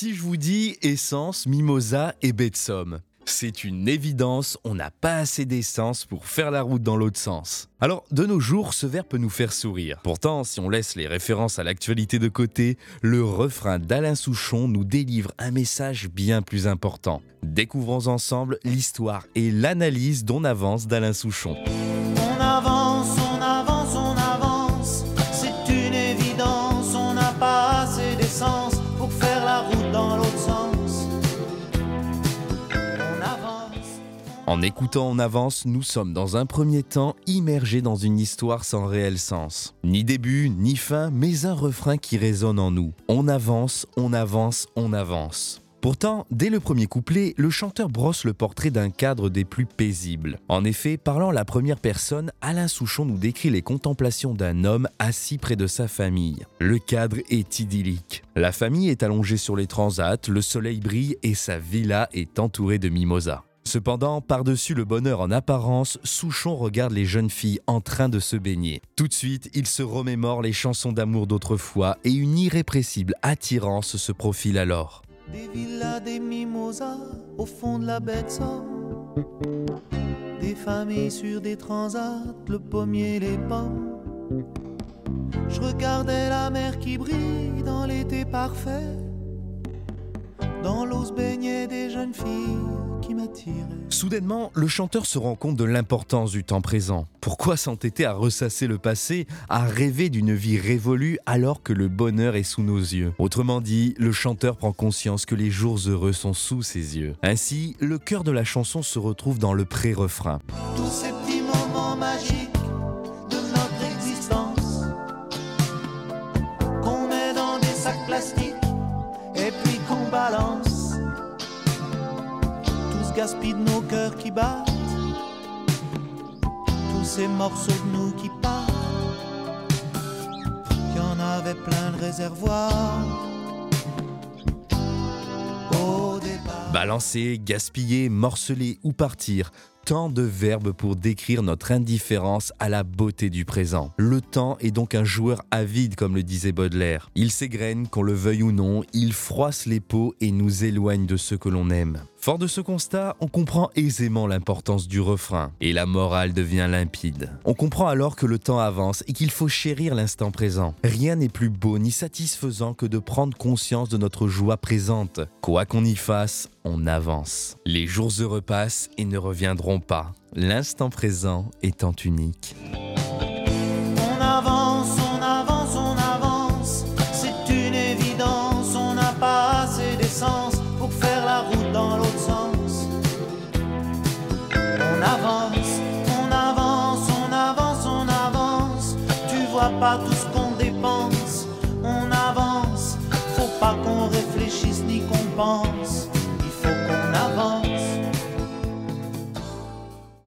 si je vous dis essence, mimosa et baie c'est une évidence, on n'a pas assez d'essence pour faire la route dans l'autre sens. Alors, de nos jours, ce verbe peut nous faire sourire. Pourtant, si on laisse les références à l'actualité de côté, le refrain d'Alain Souchon nous délivre un message bien plus important. Découvrons ensemble l'histoire et l'analyse d'On avance d'Alain Souchon. En écoutant On avance, nous sommes dans un premier temps immergés dans une histoire sans réel sens. Ni début, ni fin, mais un refrain qui résonne en nous. On avance, on avance, on avance. Pourtant, dès le premier couplet, le chanteur brosse le portrait d'un cadre des plus paisibles. En effet, parlant la première personne, Alain Souchon nous décrit les contemplations d'un homme assis près de sa famille. Le cadre est idyllique. La famille est allongée sur les transats, le soleil brille et sa villa est entourée de mimosas. Cependant, par-dessus le bonheur en apparence, Souchon regarde les jeunes filles en train de se baigner. Tout de suite, il se remémore les chansons d'amour d'autrefois et une irrépressible attirance se profile alors. Des villas, des mimosas au fond de la baie Des familles sur des transats, le pommier, les pommes. Je regardais la mer qui brille dans l'été parfait. Dans l'eau se baignaient des jeunes filles Soudainement, le chanteur se rend compte de l'importance du temps présent. Pourquoi s'entêter à ressasser le passé, à rêver d'une vie révolue alors que le bonheur est sous nos yeux? Autrement dit, le chanteur prend conscience que les jours heureux sont sous ses yeux. Ainsi, le cœur de la chanson se retrouve dans le pré-refrain. Tous ces petits moments magiques gaspille nos cœurs qui battent, tous ces morceaux de nous qui partent. Y en avait plein de réservoirs. Au. Balancer, gaspiller, morceler ou partir tant de verbes pour décrire notre indifférence à la beauté du présent. Le temps est donc un joueur avide, comme le disait Baudelaire. Il s'égrène, qu'on le veuille ou non, il froisse les peaux et nous éloigne de ceux que l'on aime. Fort de ce constat, on comprend aisément l'importance du refrain et la morale devient limpide. On comprend alors que le temps avance et qu'il faut chérir l'instant présent. Rien n'est plus beau ni satisfaisant que de prendre conscience de notre joie présente. Quoi qu'on y fasse, on avance. Les jours heureux passent et ne reviendront pas, l'instant présent étant unique. On avance, on avance, on avance, c'est une évidence, on n'a pas assez d'essence pour faire la route dans l'autre sens. On avance, on avance, on avance, on avance, tu vois pas tout ce qu'on dépense, on avance, faut pas qu'on réfléchisse ni qu'on pense.